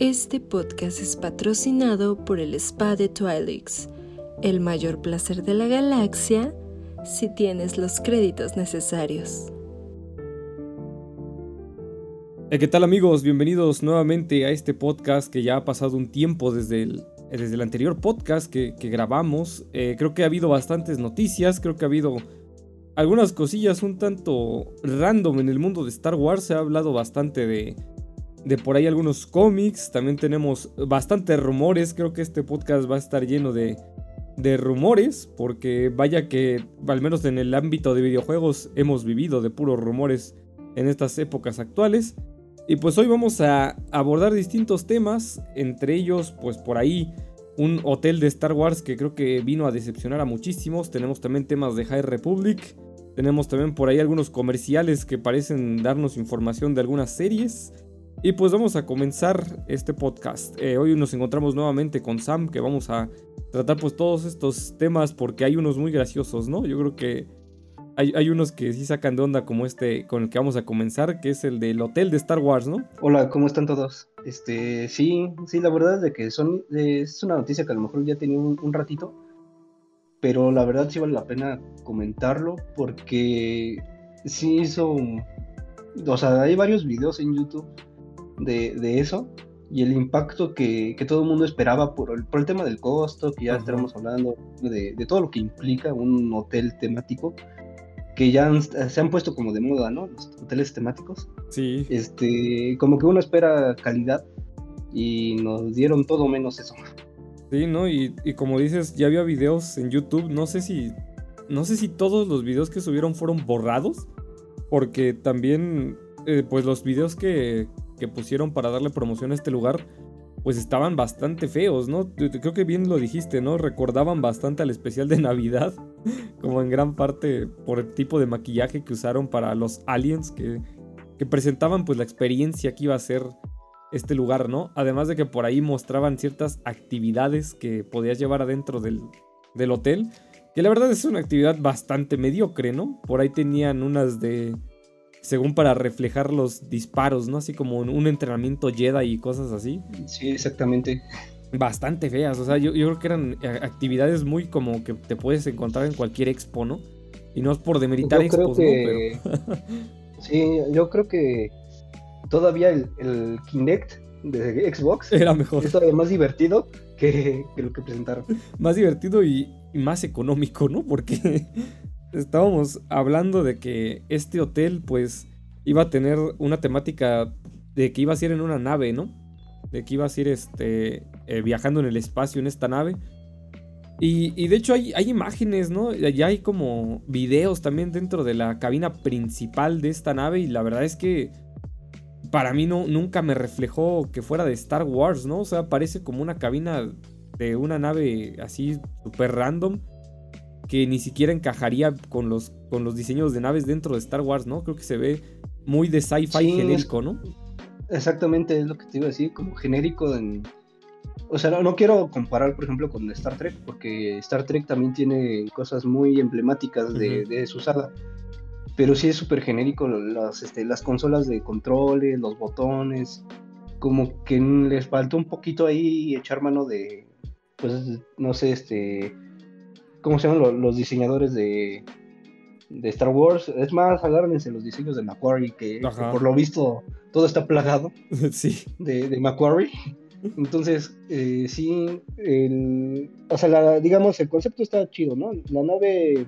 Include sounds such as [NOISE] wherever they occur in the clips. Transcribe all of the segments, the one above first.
Este podcast es patrocinado por el Spa de Twilix, el mayor placer de la galaxia si tienes los créditos necesarios. Eh, ¿Qué tal amigos? Bienvenidos nuevamente a este podcast que ya ha pasado un tiempo desde el, desde el anterior podcast que, grabamos. Eh, creo que ha habido bastantes noticias, creo que ha habido algunas cosillas un tanto random en el mundo de Star Wars. Se ha hablado bastante de, de por ahí algunos cómics, también tenemos bastantes rumores, creo que este podcast va a estar lleno de, de rumores, porque vaya que al menos en el ámbito de videojuegos hemos vivido de puros rumores en estas épocas actuales. Y pues hoy vamos a abordar distintos temas, entre ellos pues por ahí un hotel de Star Wars que creo que vino a decepcionar a muchísimos, tenemos también temas de High Republic, tenemos también por ahí algunos comerciales que parecen darnos información de algunas series, y pues vamos a comenzar este podcast. Eh, hoy nos encontramos nuevamente con Sam, que vamos a tratar pues todos estos temas porque hay unos muy graciosos, ¿no? Yo creo que hay, hay, unos que sí sacan de onda como este con el que vamos a comenzar, que es el del hotel de Star Wars, ¿no? Hola, ¿cómo están todos? Este, sí, sí, la verdad es de que son, es una noticia que a lo mejor ya tenía un, un ratito, pero la verdad sí vale la pena comentarlo porque sí hizo, o sea, hay varios videos en YouTube de, eso y el impacto que, todo el mundo esperaba por el, por el tema del costo, que ya estábamos hablando de, todo lo que implica un hotel temático, que ya se han puesto como de moda, ¿no? Los hoteles temáticos. Sí. Este, como que uno espera calidad y nos dieron todo menos eso. Sí, ¿no? Y, y como dices, ya había videos en YouTube, no sé si, no sé si todos los videos que subieron fueron borrados, porque también, eh, pues los videos que, que pusieron para darle promoción a este lugar, pues estaban bastante feos, ¿no? Creo que bien lo dijiste, ¿no? Recordaban bastante al especial de [LAUGHS] Navidad, como en gran parte por el tipo de maquillaje que usaron para los aliens que, que presentaban pues la experiencia que iba a ser este lugar, ¿no? Además de que por ahí mostraban ciertas actividades que podías llevar adentro del, del hotel, que la verdad es una actividad bastante mediocre, ¿no? Por ahí tenían unas de según para reflejar los disparos, ¿no? Así como un entrenamiento Jedi y cosas así. Sí, exactamente. Bastante feas, o sea, yo, creo que eran eh, actividades muy como que te puedes encontrar en cualquier expo, ¿no? Y no es por demeritar expos, ¿no? Pero... [LAUGHS] sí, yo creo que todavía el, Kinect de Xbox [LAUGHS] era mejor. Es todavía más divertido que, lo que presentaron. [LAUGHS] Más divertido y, y más económico, ¿no? Porque estábamos hablando de que este hotel pues iba a tener una temática de que iba a ir en una nave, ¿no? De que iba a ir este, eh, viajando en el espacio en esta nave. Y, de hecho hay, hay, imágenes, ¿no? Ya hay como videos también dentro de la cabina principal de esta nave y la verdad es que para mí no, nunca me reflejó que fuera de Star Wars, ¿no? O sea, parece como una cabina de una nave así súper random que ni siquiera encajaría con los, con los diseños de naves dentro de Star Wars, ¿no? Creo que se ve muy de sci-fi genérico, ¿no? Exactamente, es lo que te iba a decir, como genérico en... O sea, no, quiero comparar, por ejemplo, con Star Trek, porque Star Trek también tiene cosas muy emblemáticas de, su saga, pero sí es súper genérico las, este, las consolas de controles, los botones, como que les faltó un poquito ahí echar mano de, pues, no sé, este ¿Cómo se llaman los, diseñadores de, de Star Wars? Es más, agárrense los diseños de Macquarie, que, por lo visto todo está plagado [LAUGHS] sí. de, de Macquarie. Entonces, eh, sí, el, o sea, digamos, el concepto está chido, ¿no? La nave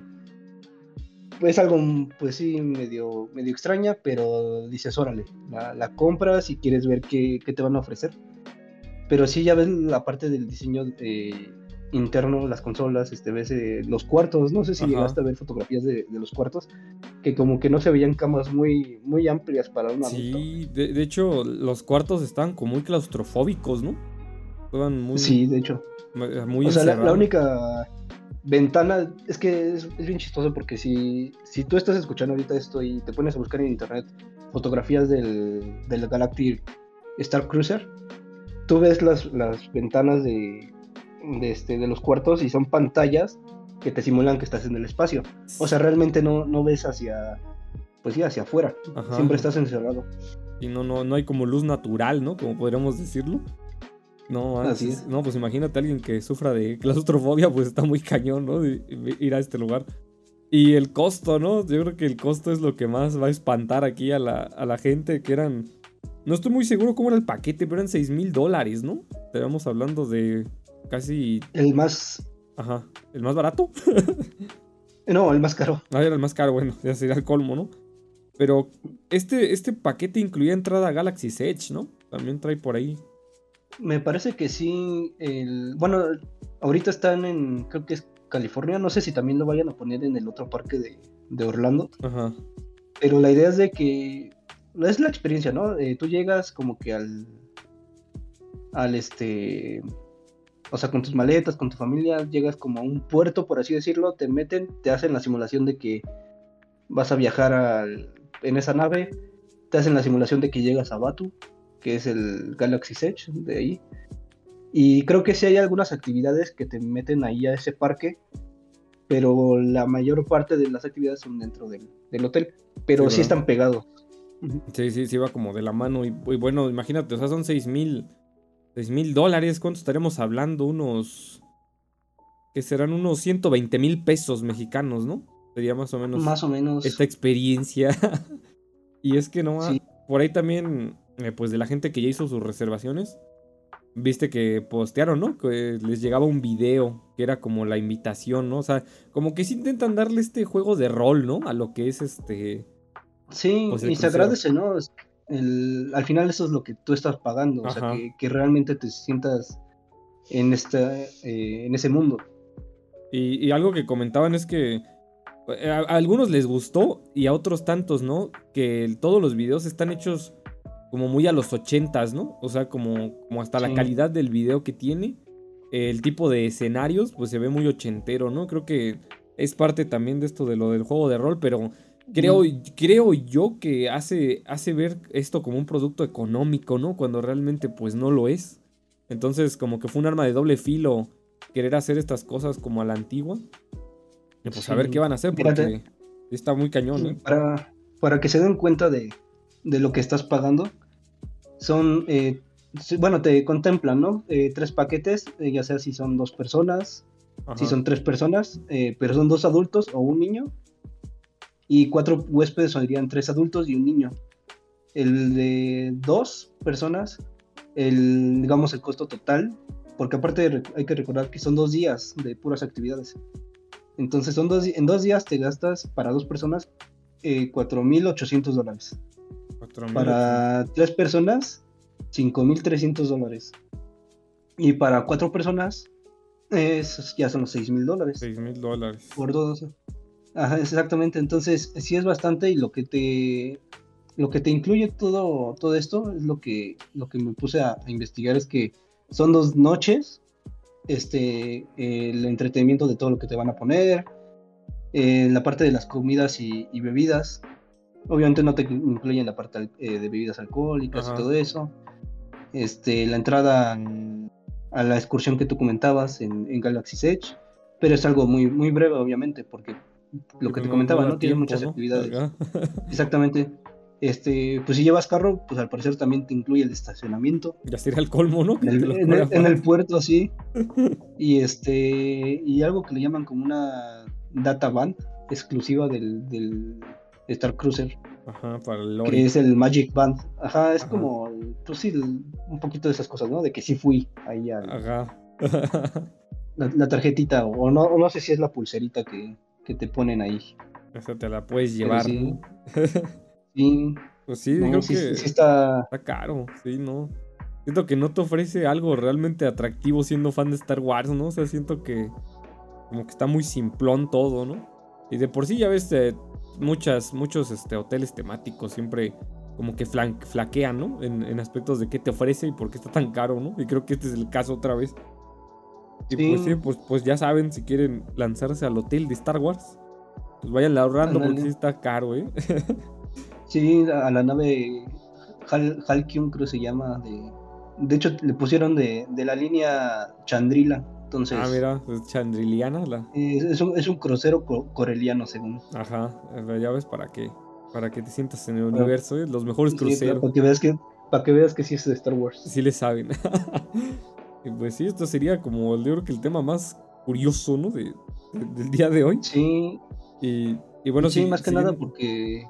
es algo, pues sí, medio, medio extraña, pero dices, órale, la, compras y quieres ver qué, qué, te van a ofrecer. Pero sí, ya ves la parte del diseño de, interno, las consolas, este, ves eh, los cuartos, no sé si llegaste a ver fotografías de, los cuartos, que como que no se veían camas muy, muy amplias para un Sí, de, hecho, los cuartos estaban como muy claustrofóbicos, ¿no? Estaban muy... Sí, de hecho. Muy o sea, la, única ventana, es que es, bien chistoso porque si, si tú estás escuchando ahorita esto y te pones a buscar en internet fotografías del, del Galactic Star Cruiser, tú ves las, las ventanas de, de, este, de los cuartos y son pantallas que te simulan que estás en el espacio. O sea, realmente no, no ves hacia, pues sí, hacia afuera. Siempre estás encerrado. Y no, no, no hay como luz natural, ¿no? Como podríamos decirlo. No, Así es. no, pues imagínate a alguien que sufra de claustrofobia, pues está muy cañón, ¿no? ir a este lugar. Y el costo, ¿no? Yo creo que el costo es lo que más va a espantar aquí a la, a la gente, que eran... No estoy muy seguro cómo era el paquete, pero eran 6 mil dólares, ¿no? Estábamos hablando de casi... El más... Ajá. ¿El más barato? [LAUGHS] no, el más caro. Ah, era el más caro, bueno, ya sería el colmo, ¿no? Pero este, este paquete incluía entrada a Galaxy Edge, ¿no? También trae por ahí me parece que sí. bueno, ahorita están en, creo que es California. No sé si también lo vayan a poner en el otro parque de, Orlando. Ajá. Pero la idea es de que es la experiencia, ¿no? Eh, tú llegas como que al, al este, o sea, con tus maletas, con tu familia, llegas como a un puerto, por así decirlo, te meten, te hacen la simulación de que vas a viajar en esa nave, te hacen la simulación de que llegas a Batu, que es el Galaxy Edge de ahí. Y creo que sí hay algunas actividades que te meten ahí a ese parque, pero la mayor parte de las actividades son dentro del, hotel, pero sí, están pegados. Sí, sí, sí, va como de la mano. Y, bueno, imagínate, o sea, son 6 mil, mil dólares. ¿Cuánto estaremos hablando? Unos. que serán unos 120 mil pesos mexicanos, ¿no? Sería más o menos. Más o menos. Esta experiencia. [LAUGHS] y es que no. Por ahí también eh, pues de la gente que ya hizo sus reservaciones, viste que postearon, ¿no? Que les llegaba un video que era como la invitación, ¿no? O sea, como que sí intentan darle este juego de rol, ¿no? A lo que es este... Sí, pues, y se agradece, ¿no? Al final eso es lo que tú estás pagando, o sea, que, realmente te sientas en, esta, eh, en ese mundo. Y, algo que comentaban es que eh, a, algunos les gustó y a otros tantos, ¿no? Que todos los videos están hechos como muy a los ochentas, ¿no? O sea, como, como hasta la calidad del video que tiene. El tipo de escenarios, pues se ve muy ochentero, ¿no? Creo que es parte también de esto de lo del juego de rol, pero creo, creo yo que hace, hace ver esto como un producto económico, ¿no? Cuando realmente pues no lo es. Entonces como que fue un arma de doble filo querer hacer estas cosas como a la antigua. Y pues a ver qué van a hacer porque está muy cañón, ¿eh? Para, para que se den cuenta de, de lo que estás pagando, son, eh, bueno, te contemplan, ¿no? Eh, tres paquetes, eh, ya sea si son dos personas, si son tres personas, pero son dos adultos o un niño. Y cuatro huéspedes serían tres adultos y un niño. El de dos personas, el, digamos, el costo total, porque aparte hay que recordar que son dos días de puras actividades. Entonces son dos, en dos días te gastas para dos personas 4.800 dólares. Para tres personas, 5.300 dólares. Y para cuatro personas, es, ya son los 6.000 dólares. 6.000 dólares. Por dos. Ajá, exactamente. Entonces, sí es bastante y lo que te lo que te incluye todo, todo esto es lo que, lo que me puse a, investigar es que son dos noches, este, el entretenimiento de todo lo que te van a poner, en eh, la parte de las comidas y bebidas, Obviamente no te incluyen la parte eh, de bebidas alcohólicas y todo eso. Este, la entrada a la excursión que tú comentabas en, Galaxy Edge, pero es algo muy, muy breve, obviamente, porque lo que te comentaba, ¿no? Tiene muchas actividades. [LAUGHS] Exactamente. Este, pues si llevas carro, pues al parecer también te incluye el estacionamiento. Ya sería el colmo, ¿no? En el, puerto, sí. [LAUGHS] y este, y algo que le llaman como una data band exclusiva del, Star Cruiser. Ajá, para el Que es el Magic Band. Ajá, es como, pues sí, un poquito de esas cosas, ¿no? De que sí fui ahí a Ajá. la, tarjetita, o no, no sé si es la pulserita que, te ponen ahí. Esa te la puedes llevar. Sí. [LAUGHS] sí. Pues sí, creo que está... está caro, sí, ¿no? Siento que no te ofrece algo realmente atractivo siendo fan de Star Wars, ¿no? O sea, siento que como que está muy simplón todo, ¿no? Y de por sí ya ves, eh, muchas, muchos este, hoteles temáticos siempre como que flaquean, ¿no? En, aspectos de qué te ofrece y por qué está tan caro, ¿no? Y creo que este es el caso otra vez. Y pues sí, pues, pues ya saben, si quieren lanzarse al hotel de Star Wars, pues vayan ahorrando porque sí está caro, ¿eh? [LAUGHS] sí, a la nave Hal Halkium creo se llama. De, de hecho, le pusieron de, de la línea Chandrila ah, mira, es chandriliana la. Es, un, es un crucero coreliano, según. Ajá, ya ves para qué. Para que te sientas en el universo, ¿eh? los mejores cruceros. Para que, veas que, para que veas que sí es de Star Wars. Sí le saben. [LAUGHS] Pues sí, esto sería como yo creo que el tema más curioso, ¿no? De, del día de hoy. Sí. Y, y bueno, sí, más que nada porque...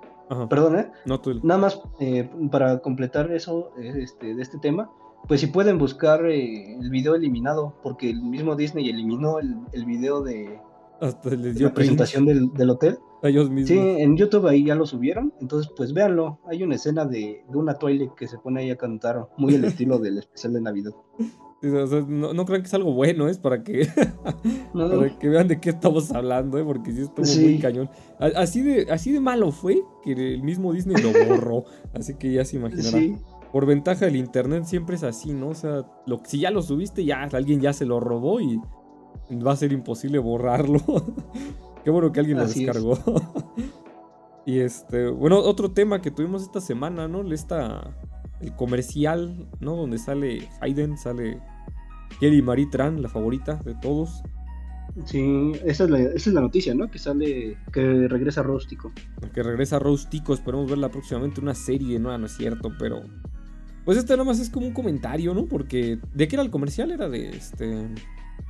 Perdón, ¿eh? No, tú... Nada más eh, para completar eso este, de este tema, pues si pueden buscar eh, el video eliminado, porque el mismo Disney eliminó el, el video de, Hasta les dio la presentación del, del, hotel. A ellos mismos. Sí, en YouTube ahí ya lo subieron, entonces pues véanlo. Hay una escena de, de una Twilight que se pone ahí a cantar, muy el estilo del especial de Navidad. [LAUGHS] no, no crean que es algo bueno, es para que [LAUGHS] para que vean de qué estamos hablando, ¿eh? porque sí estuvo muy cañón. Así de, así de malo fue que el mismo Disney lo borró, [LAUGHS] así que ya se imaginarán. Por ventaja del internet siempre es así, ¿no? O sea, lo, si ya lo subiste, ya alguien ya se lo robó y va a ser imposible borrarlo. [LAUGHS] qué bueno que alguien lo descargó. y este, bueno, otro tema que tuvimos esta semana, ¿no? Esta, el comercial, ¿no? Donde sale Hayden, sale Kelly Marie Tran, la favorita de todos. Sí, esa es, la, esa es la noticia, ¿no? Que sale, que regresa Rústico. Que regresa Rústico, esperemos verla próximamente una serie, no, no es cierto, pero... Pues este nada más es como un comentario, ¿no? Porque... ¿De qué era el comercial? Era de este...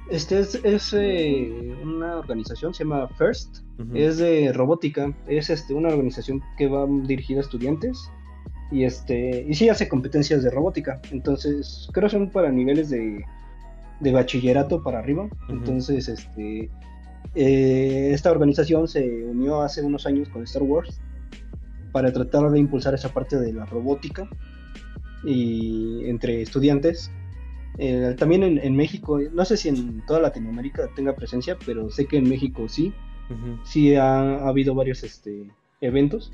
Este es, es eh, una organización, se llama First, es de robótica, es este, una organización que va dirigida a estudiantes y este y sí hace competencias de robótica, entonces creo que son para niveles de de bachillerato para arriba. Entonces, este, eh, esta organización se unió hace unos años con Star Wars para tratar de impulsar esa parte de la robótica y entre estudiantes. Eh, también en, México, no sé si en toda Latinoamérica tenga presencia, pero sé que en México sí, sí ha, habido varios este, eventos.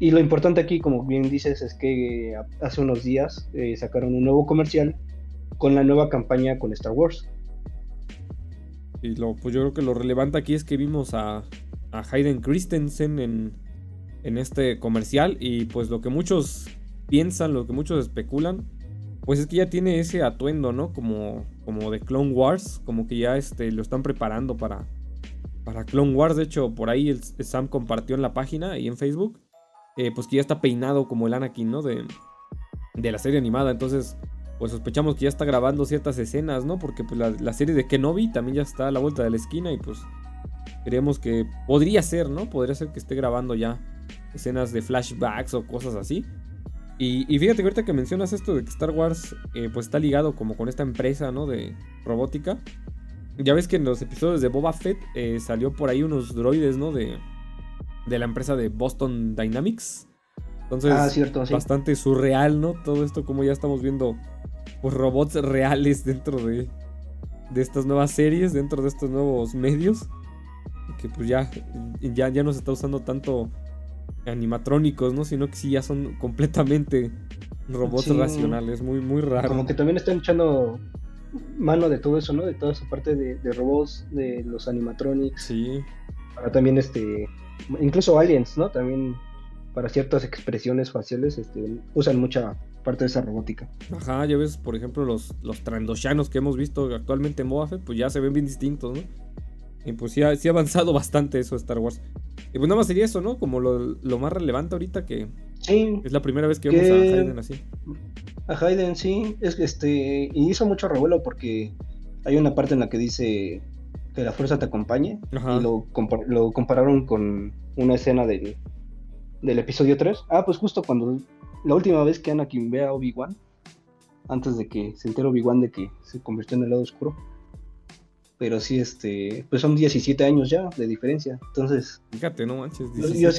Y lo importante aquí, como bien dices, es que hace unos días eh, sacaron un nuevo comercial con la nueva campaña con Star Wars. Y pues yo creo que lo relevante aquí es que vimos a, a Hayden Christensen en, en este comercial y pues lo que muchos piensan, lo que muchos especulan, pues es que ya tiene ese atuendo, ¿no? Como, como de Clone Wars, como que ya este, lo están preparando para, para Clone Wars. De hecho, por ahí Sam compartió en la página y en Facebook, eh, pues que ya está peinado como el Anakin, ¿no? De, de la serie animada. Entonces, pues sospechamos que ya está grabando ciertas escenas, ¿no? Porque pues la, serie de Kenobi también ya está a la vuelta de la esquina y pues creemos que podría ser, ¿no? Podría ser que esté grabando ya escenas de flashbacks o cosas así. Y, fíjate que ahorita que mencionas esto de que Star Wars eh, pues está ligado como con esta empresa, ¿no? De robótica. Ya ves que en los episodios de Boba Fett eh, salió por ahí unos droides, ¿no? De, de la empresa de Boston Dynamics. Entonces, ah, cierto, bastante surreal, ¿no? Todo esto como ya estamos viendo pues, robots reales dentro de, de estas nuevas series, dentro de estos nuevos medios. Que pues ya, ya, ya no se está usando tanto animatrónicos, ¿no? Sino que sí ya son completamente robots racionales, muy, muy raro. Como que también están echando mano de todo eso, ¿no? De toda esa parte de, de robots, de los animatronics. Sí. Para también este. Incluso aliens, ¿no? También para ciertas expresiones faciales este, usan mucha parte de esa robótica. Ajá, ya ves, por ejemplo, los, los trandoshanos que hemos visto actualmente en Boba pues ya se ven bien distintos, ¿no? Y pues sí ha, sí ha avanzado [LAUGHS] bastante eso de Star Wars. Y pues nada más sería eso, ¿no? Como lo, más relevante ahorita que sí, es la primera vez que vemos a Hayden así. A Hayden, sí, es este, y hizo mucho revuelo porque hay una parte en la que dice que la fuerza te acompañe y lo, lo compararon con una escena del, del episodio 3. Ah, pues justo cuando la última vez que Anakin ve a Obi-Wan, antes de que se entere Obi-Wan de que se convirtió en el lado oscuro. Pero sí, este, pues son 17 años ya de diferencia. Entonces, fíjate, no manches. Yo,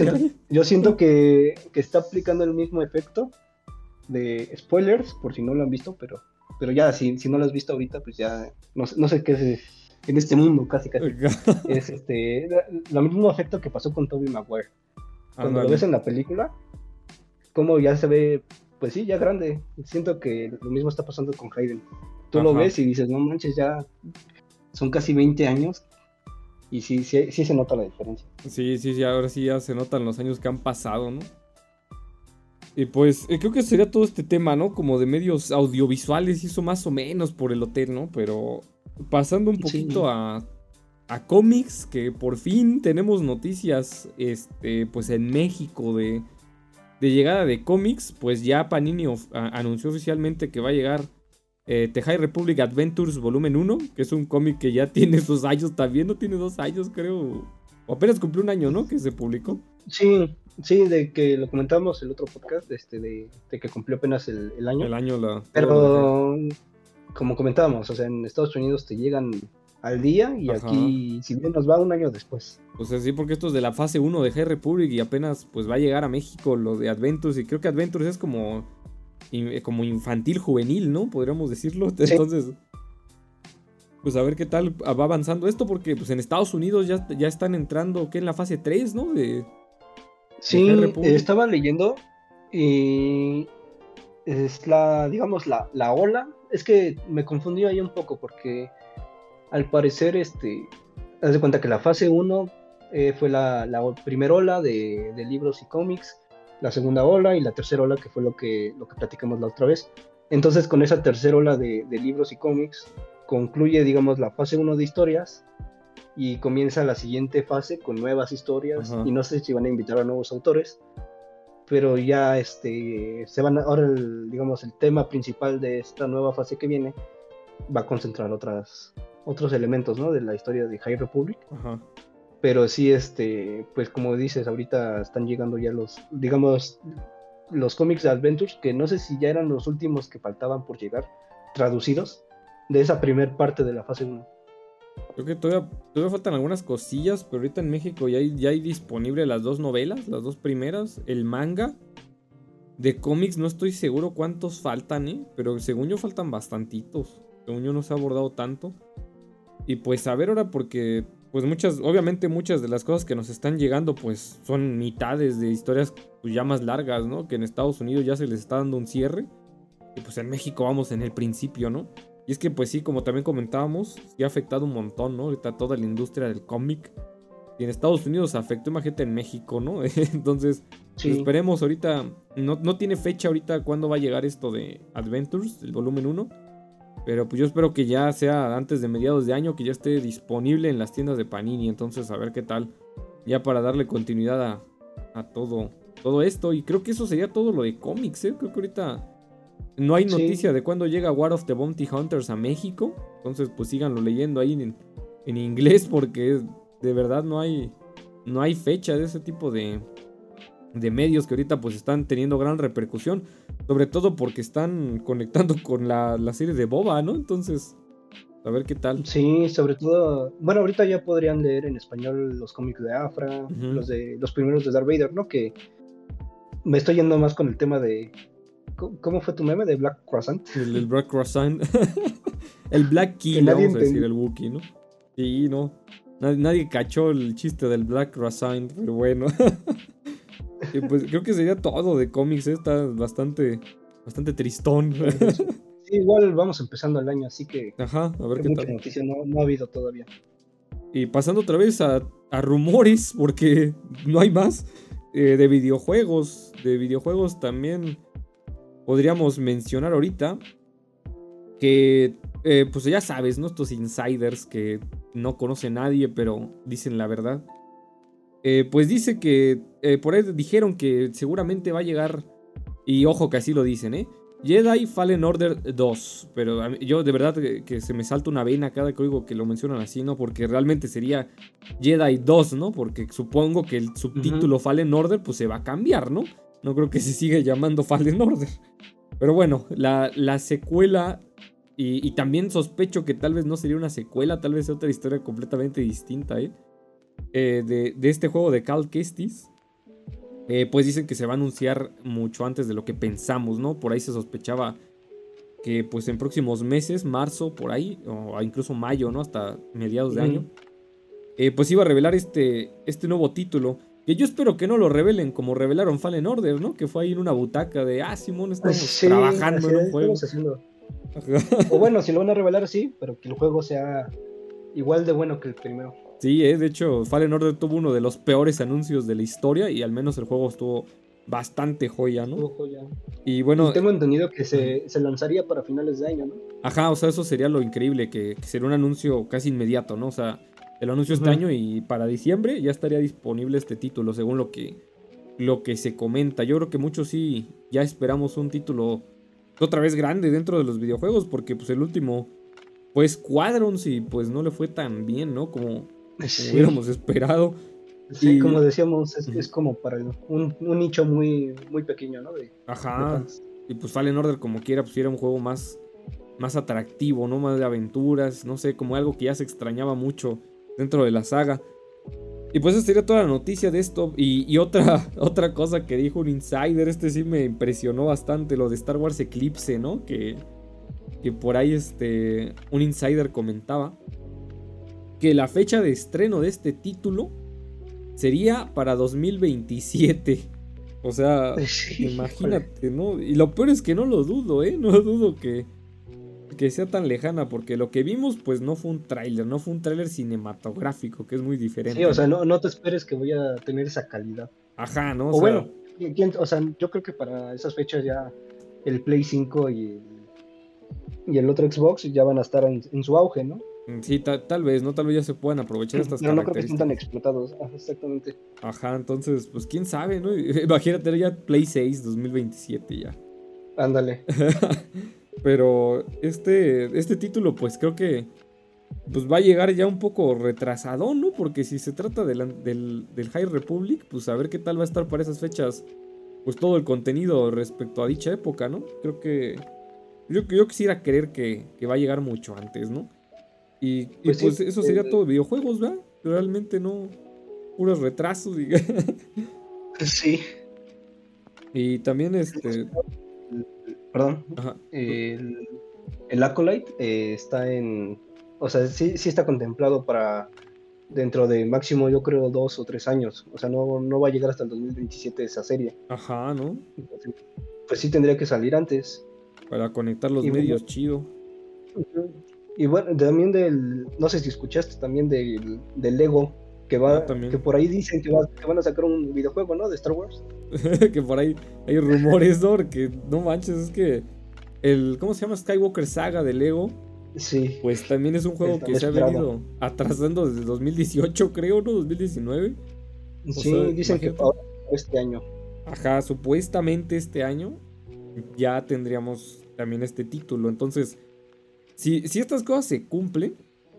siento, que, está aplicando el mismo efecto de spoilers, por si no lo han visto, pero, pero ya, si, si no lo has visto ahorita, pues ya no, sé qué es en este mundo, casi casi. es este, lo mismo efecto que pasó con Toby Maguire. Cuando lo ves en la película, como ya se ve, pues sí, ya grande. Siento que lo mismo está pasando con Hayden. Tú lo ves y dices, no manches, ya son casi 20 años. Y sí, sí, sí se nota la diferencia. Sí, sí, sí, ahora sí ya se notan los años que han pasado, ¿no? Y pues eh, creo que sería todo este tema, ¿no? Como de medios audiovisuales y eso más o menos por el hotel, ¿no? Pero pasando un poquito a a cómics, que por fin tenemos noticias, este, pues en México de, de llegada de cómics, pues ya Panini anunció oficialmente que va a llegar eh, The High Republic Adventures Volumen 1, que es un cómic que ya [LAUGHS] tiene sus años también, no tiene dos años, creo. O apenas cumplió un año, ¿no? Que se publicó. Sí, sí, de que lo comentamos el otro podcast, este, de, que cumplió apenas el, año. El año la. Pero, como comentábamos, o sea, en Estados Unidos te llegan al día y aquí, si bien nos va, un año después. Pues sí, porque esto es de la fase 1 de High Republic y apenas pues va a llegar a México lo de Adventures y creo que Adventures es como eh, como infantil juvenil, ¿no? Podríamos decirlo. Entonces, pues a ver qué tal va avanzando esto, porque pues en Estados Unidos ya, ya están entrando, ¿qué? En la fase 3, ¿no? De, sí, estaba leyendo y es la, digamos, la, la ola. Es que me confundí ahí un poco porque al parecer, este, haz de cuenta que la fase 1 eh, fue la, la primera ola de, de libros y cómics la segunda ola y la tercera ola, que fue lo que, lo que platicamos la otra vez. Entonces, con esa tercera ola de, libros y cómics, concluye, digamos, la fase 1 de historias y comienza la siguiente fase con nuevas historias. Y no sé si van a invitar a nuevos autores, pero ya este, se van, ahora, el, digamos, el tema principal de esta nueva fase que viene va a concentrar otras, otros elementos, ¿no? De la historia de High Republic. Ajá. Pero sí, este, pues como dices, ahorita están llegando ya los, digamos, los cómics de Adventures, que no sé si ya eran los últimos que faltaban por llegar, traducidos, de esa primer parte de la fase 1. Creo que todavía, todavía faltan algunas cosillas, pero ahorita en México ya hay, ya hay disponible las dos novelas, las dos primeras, el manga. De cómics no estoy seguro cuántos faltan, ¿eh? Pero según yo faltan bastantitos. Según yo no se ha abordado tanto. Y pues a ver ahora porque pues muchas, obviamente muchas de las cosas que nos están llegando pues son mitades de historias pues, ya más largas, ¿no? Que en Estados Unidos ya se les está dando un cierre. Y pues en México vamos en el principio, ¿no? Y es que pues sí, como también comentábamos, sí ha afectado un montón, ¿no? Ahorita toda la industria del cómic. Y en Estados Unidos afectó, imagínate, en México, ¿no? [LAUGHS] Entonces, pues, esperemos ahorita, no, no tiene fecha ahorita cuándo va a llegar esto de Adventures, el volumen 1 pero pues yo espero que ya sea antes de mediados de año, que ya esté disponible en las tiendas de Panini. Entonces, a ver qué tal. Ya para darle continuidad a, todo, todo esto. Y creo que eso sería todo lo de cómics, ¿eh? Creo que ahorita no hay noticia de cuándo llega War of the Bounty Hunters a México. Entonces, pues síganlo leyendo ahí en, en inglés porque de verdad no hay, no hay fecha de ese tipo de, de medios que ahorita pues están teniendo gran repercusión, sobre todo porque están conectando [LAUGHS] con la, serie de Boba, ¿no? Entonces, a ver qué tal. Sí, sobre todo, bueno, ahorita ya podrían leer en español los cómics de Afra, los de los primeros de Darth Vader, ¿no? Que me estoy yendo más con el tema de ¿cómo fue tu meme de Black Croissant? El, Black Croissant. [LAUGHS] el Black Key, vamos a decir, el Wookiee, ¿no? Sí, no. Nadie, nadie, cachó el chiste del Black Croissant, pero bueno. [LAUGHS] [LAUGHS] pues creo que sería todo de cómics, ¿eh? está bastante, bastante tristón. Sí, igual vamos empezando el año, así que. Ajá, a ver qué tal. noticia no, ha habido todavía. Y pasando otra vez a, rumores, porque no hay más, eh, de videojuegos. De videojuegos también podríamos mencionar ahorita que, eh, pues ya sabes, ¿no? Estos insiders que no conoce nadie, pero dicen la verdad. Eh, pues dice que eh, por ahí dijeron que seguramente va a llegar, y ojo que así lo dicen, ¿eh? Jedi Fallen Order 2, pero yo de verdad que, se me salta una vena cada que oigo que lo mencionan así, ¿no? Porque realmente sería Jedi 2, ¿no? Porque supongo que el subtítulo Fallen Order pues se va a cambiar, ¿no? No creo que se siga llamando Fallen Order. Pero bueno, la, secuela, y, y, también sospecho que tal vez no sería una secuela, tal vez sea otra historia completamente distinta, ¿eh? Eh, de, este juego de Cal Kestis, eh, pues dicen que se va a anunciar mucho antes de lo que pensamos, ¿no? Por ahí se sospechaba que pues en próximos meses, marzo, por ahí, o incluso mayo, ¿no? Hasta mediados de año, eh, pues iba a revelar este, este nuevo título. Que yo espero que no lo revelen como revelaron Fallen Order, ¿no? Que fue ahí en una butaca de, ah, Simón, estamos [LAUGHS] trabajando en un juego. [LAUGHS] o bueno, si lo van a revelar, sí, pero que el juego sea igual de bueno que el primero. Sí, eh, de hecho, Fallen Order tuvo uno de los peores anuncios de la historia y al menos el juego estuvo bastante joya, ¿no? Estuvo joya. Y bueno. tengo entendido que se, lanzaría para finales de año, ¿no? Ajá, o sea, eso sería lo increíble, que, sería un anuncio casi inmediato, ¿no? O sea, el anuncio este año y para diciembre ya estaría disponible este título, según lo que, lo que se comenta. Yo creo que muchos sí ya esperamos un título otra vez grande dentro de los videojuegos, porque pues el último fue Squadrons y pues no le fue tan bien, ¿no? Como, [LAUGHS] hubiéramos esperado. Sí, como decíamos, es, como para un, nicho muy, muy pequeño, ¿no? Ajá. y pues Fallen Order como quiera, pues era un juego más, más atractivo, ¿no? Más de aventuras, no sé, como algo que ya se extrañaba mucho dentro de la saga. Y pues esa sería toda la noticia de esto. Y, otra, [LAUGHS] otra cosa que dijo un insider, este sí me impresionó bastante, lo de Star Wars Eclipse, ¿no? Que, que por ahí este, un insider comentaba que la fecha de estreno de este título sería para 2027. O sea, imagínate, ¿no? Y lo peor es que no lo dudo, ¿eh? No dudo que, que sea tan lejana, porque lo que vimos, pues no fue un tráiler, no fue un tráiler cinematográfico, que es muy diferente. Sí, o sea, no, no te esperes que voy a tener esa calidad. Ajá, ¿no? O, bueno, o sea, yo creo que para esas fechas ya el Play 5 y el, y el otro Xbox ya van a estar en su auge, ¿no? Mm, sí, tal vez, ¿no? Tal vez ya se puedan aprovechar estas Pero no creo que estén tan explotados, exactamente. Ajá, entonces, pues quién sabe, ¿no? [LAUGHS] Imagínate ya Play 6 2027 ya. Ándale. [LAUGHS] Pero este, este título, pues creo que pues va a llegar ya un poco retrasado, ¿no? Porque si se trata del, del, High Republic, pues a ver qué tal va a estar para esas fechas, pues todo el contenido respecto a dicha época, ¿no? Creo que yo, yo quisiera creer que, que va a llegar mucho antes, ¿no? Y, pues, pues eso sería eh, todo videojuegos, ¿verdad? Realmente no. Puros retrasos. Y... [LAUGHS] sí. Y también este. Perdón. El, el Acolyte eh, está en. O sea, sí, sí está contemplado para dentro de máximo, yo creo, dos o tres años. O sea, no, no va a llegar hasta el 2027 esa serie. Ajá, ¿no? Pues sí tendría que salir antes. Para conectar los medios, chido. Y bueno, también del, no sé si escuchaste también del, del Lego, que va, ah, que por ahí dicen que, van a sacar un videojuego, ¿no? De Star Wars. [LAUGHS] que por ahí hay rumores, ¿no? Que no manches, es que el, ¿cómo se llama? Skywalker Saga de Lego. Sí. Pues también es un juego que se ha venido atrasando desde 2018, creo, ¿no? 2019. sí, dicen que este año. Ajá, supuestamente este año ya tendríamos también este título. Entonces, si, estas cosas se cumplen,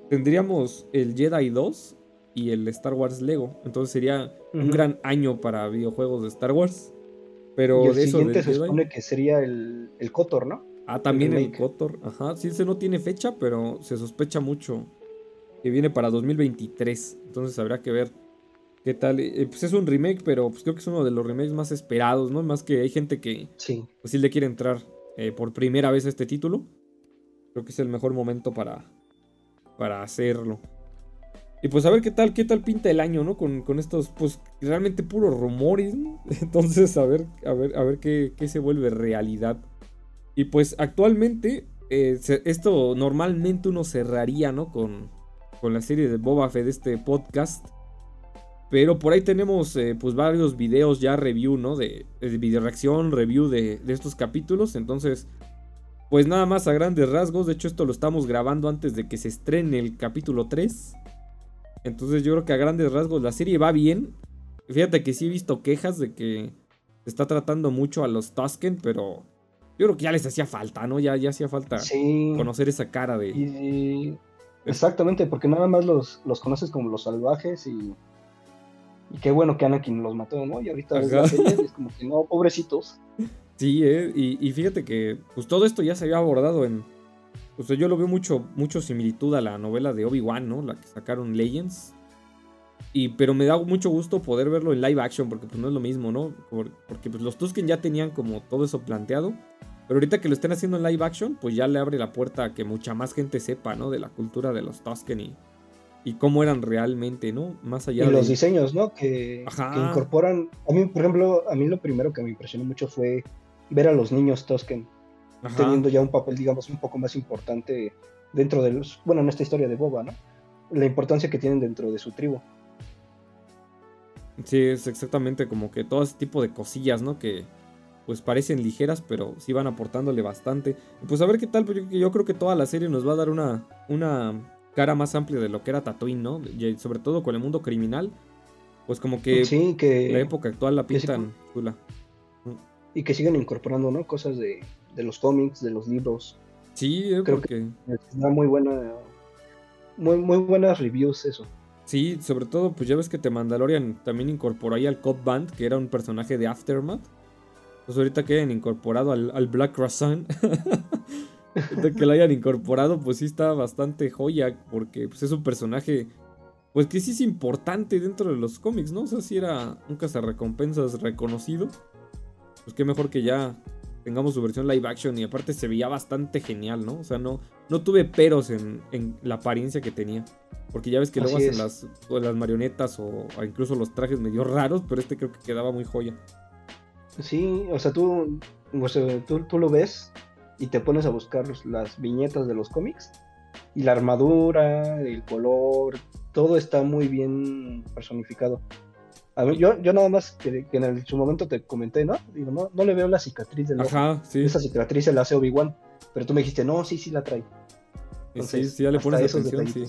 tendríamos el Jedi 2 y el Star Wars Lego. Entonces sería un gran año para videojuegos de Star Wars. Pero y el siguiente se supone que sería el, el Kotor, ¿no? Ah, también el, Kotor. Ajá, sí, ese no tiene fecha, pero se sospecha mucho que viene para 2023. Entonces habrá que ver qué tal. Eh, pues es un remake, pero pues creo que es uno de los remakes más esperados, ¿no? Más que hay gente que sí, pues sí le quiere entrar eh, por primera vez a este título. Creo que es el mejor momento para, para hacerlo. Y pues a ver qué tal, qué tal pinta el año, ¿no? Con, estos, pues realmente puros rumores, [LAUGHS] Entonces, a ver, a ver, a ver qué, se vuelve realidad. Y pues actualmente, eh, esto normalmente uno cerraría, ¿no? Con, con la serie de Boba Fett de este podcast. Pero por ahí tenemos eh, pues varios videos ya review, ¿no? De, de video reacción, review de, de estos capítulos. Entonces, pues nada más a grandes rasgos, de hecho esto lo estamos grabando antes de que se estrene el capítulo 3. Entonces yo creo que a grandes rasgos la serie va bien. Fíjate que sí he visto quejas de que se está tratando mucho a los Tusken, pero yo creo que ya les hacía falta, ¿no? Ya, ya hacía falta conocer esa cara de... Exactamente, porque nada más los, los conoces como los salvajes y... Y qué bueno que Anakin los mató, ¿no? Y ahorita es como que no, pobrecitos. Sí, eh, y, fíjate que pues todo esto ya se había abordado en... Pues yo lo veo mucho, mucho similitud a la novela de Obi-Wan, ¿no? La que sacaron Legends. Y, pero me da mucho gusto poder verlo en live action, porque pues no es lo mismo, ¿no? porque pues, los Tusken ya tenían como todo eso planteado. Pero ahorita que lo estén haciendo en live action, pues ya le abre la puerta a que mucha más gente sepa, ¿no? De la cultura de los Tusken y, y cómo eran realmente, ¿no? Más allá de... los diseños, ¿no? Que, que, incorporan... A mí, por ejemplo, a mí lo primero que me impresionó mucho fue ver a los niños Tosken teniendo ya un papel, digamos, un poco más importante dentro de los, bueno, en esta historia de Boba, ¿no? La importancia que tienen dentro de su tribu. Sí, es exactamente como que todo ese tipo de cosillas, ¿no? Que pues parecen ligeras, pero sí van aportándole bastante. pues a ver qué tal, pues yo, creo que toda la serie nos va a dar una, una cara más amplia de lo que era Tatooine, ¿no? Y sobre todo con el mundo criminal. Pues como que, que la época actual la pintan chula y que sigan incorporando, ¿no? Cosas de, de los cómics, de los libros. Sí, eh, Creo porque... que da muy buena, muy, muy buenas reviews eso. Sí, sobre todo, pues ya ves que te Mandalorian también incorporó ahí al Cop Band, que era un personaje de Aftermath. Pues ahorita que hayan incorporado al, al Black Rasan. [LAUGHS] ahorita que lo hayan incorporado, pues sí está bastante joya, porque pues, es un personaje, pues que sí es importante dentro de los cómics, ¿no? O sea, si era un cazarrecompensas reconocido. Pues qué mejor que ya tengamos su versión live action y aparte se veía bastante genial, ¿no? O sea, no, no tuve peros en, en la apariencia que tenía. Porque ya ves que luego Así hacen es. las, o las marionetas o, o incluso los trajes medio raros, pero este creo que quedaba muy joya. Sí, o sea, tú, o sea, tú, tú lo ves y te pones a buscar los- las viñetas de los cómics y la armadura, el color, todo está muy bien personificado. A ver, yo, yo nada más que, que en el- su momento te comenté, ¿no? Digo, no, no le veo la cicatriz del ojo. Ajá, sí. Esa cicatriz se la hace Obi-Wan, pero tú me dijiste, no, sí, sí la trae. Y sí, Entonces, sí, ya le pones atención, sí.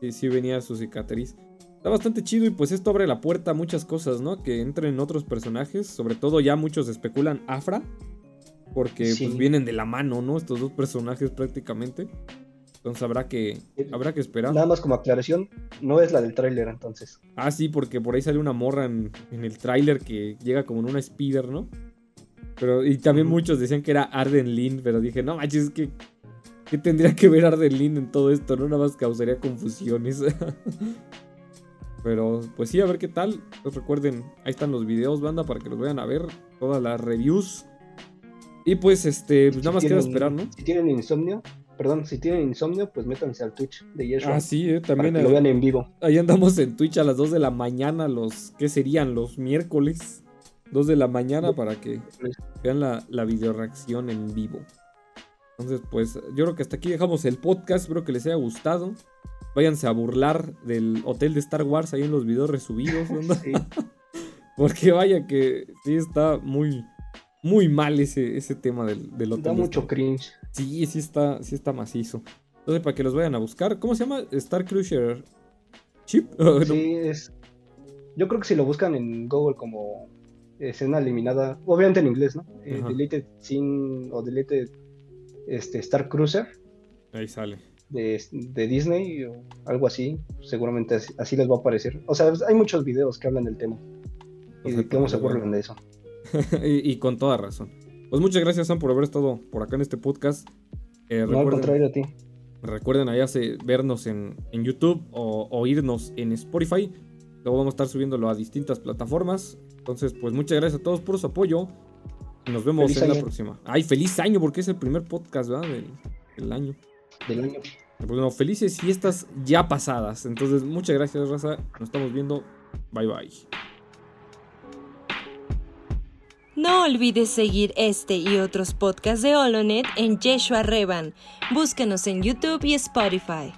Sí, sí venía su cicatriz. Está bastante chido y pues esto abre la puerta a muchas cosas, ¿no? Que entren otros personajes, sobre todo ya muchos especulan Afra, porque Sí. pues vienen de la mano, ¿no? Estos dos personajes prácticamente. Entonces habrá que, habrá que esperar. Nada más como aclaración, no es la del tráiler entonces. Ah, sí, porque por ahí sale una morra en, en el tráiler que llega como en una speeder, ¿no? Pero, y también muchos decían que era Arden Lin, pero dije, no manches, es que. ¿Qué tendría que ver Arden Lin en todo esto? No, nada más causaría confusiones. [LAUGHS] pero, pues sí, a ver qué tal. Pues recuerden, ahí están los videos, banda, para que los vayan a ver. Todas las reviews. Y pues, este, pues Si nada más queda tienen- esperar, ¿no? Si tienen insomnio, perdón, si tienen insomnio, pues métanse al Twitch de Yeshua. Ah, sí, eh, para también. que lo vean en vivo. Ahí andamos en Twitch a las 2 de la mañana, los. ¿Qué serían? Los miércoles. 2 de la mañana para que vean la, la videoreacción en vivo. Entonces, pues, yo creo que hasta aquí dejamos el podcast. Espero que les haya gustado. Váyanse a burlar del hotel de Star Wars ahí en los videos resubidos, ¿no? Sí. [LAUGHS] Porque vaya que sí está muy, muy mal ese, ese tema del, del hotel. Da de mucho Star- cringe. Sí, sí está, sí está macizo. Entonces, para que los vayan a buscar. ¿Cómo se llama? Star Cruiser Chip. [LAUGHS] No, Sí, es. Yo creo que si lo buscan en Google como escena eliminada, obviamente en inglés, ¿no? Eh, deleted Scene o Deleted este, Star Cruiser Ahí sale. de, de Disney o algo así, seguramente así, así les va a aparecer. O sea, hay muchos videos que hablan del tema y de cómo se burlan de eso. [LAUGHS] y, y con toda razón. Pues muchas gracias, Sam, por haber estado por acá en este podcast. Eh, No, al recuerden, contrario a ti. recuerden allá vernos en, en YouTube o oírnos en Spotify. Luego vamos a estar subiéndolo a distintas plataformas. Entonces, pues muchas gracias a todos por su apoyo. Y nos vemos Feliz en la próxima. Ay, feliz año, porque es el primer podcast, ¿verdad? Del, del año. Del año. Pues bueno, felices fiestas ya pasadas. Entonces, muchas gracias, Raza. Nos estamos viendo. Bye bye. No olvides seguir este y otros podcasts de Holonet en Yeshua Revan. Búscanos en YouTube y Spotify.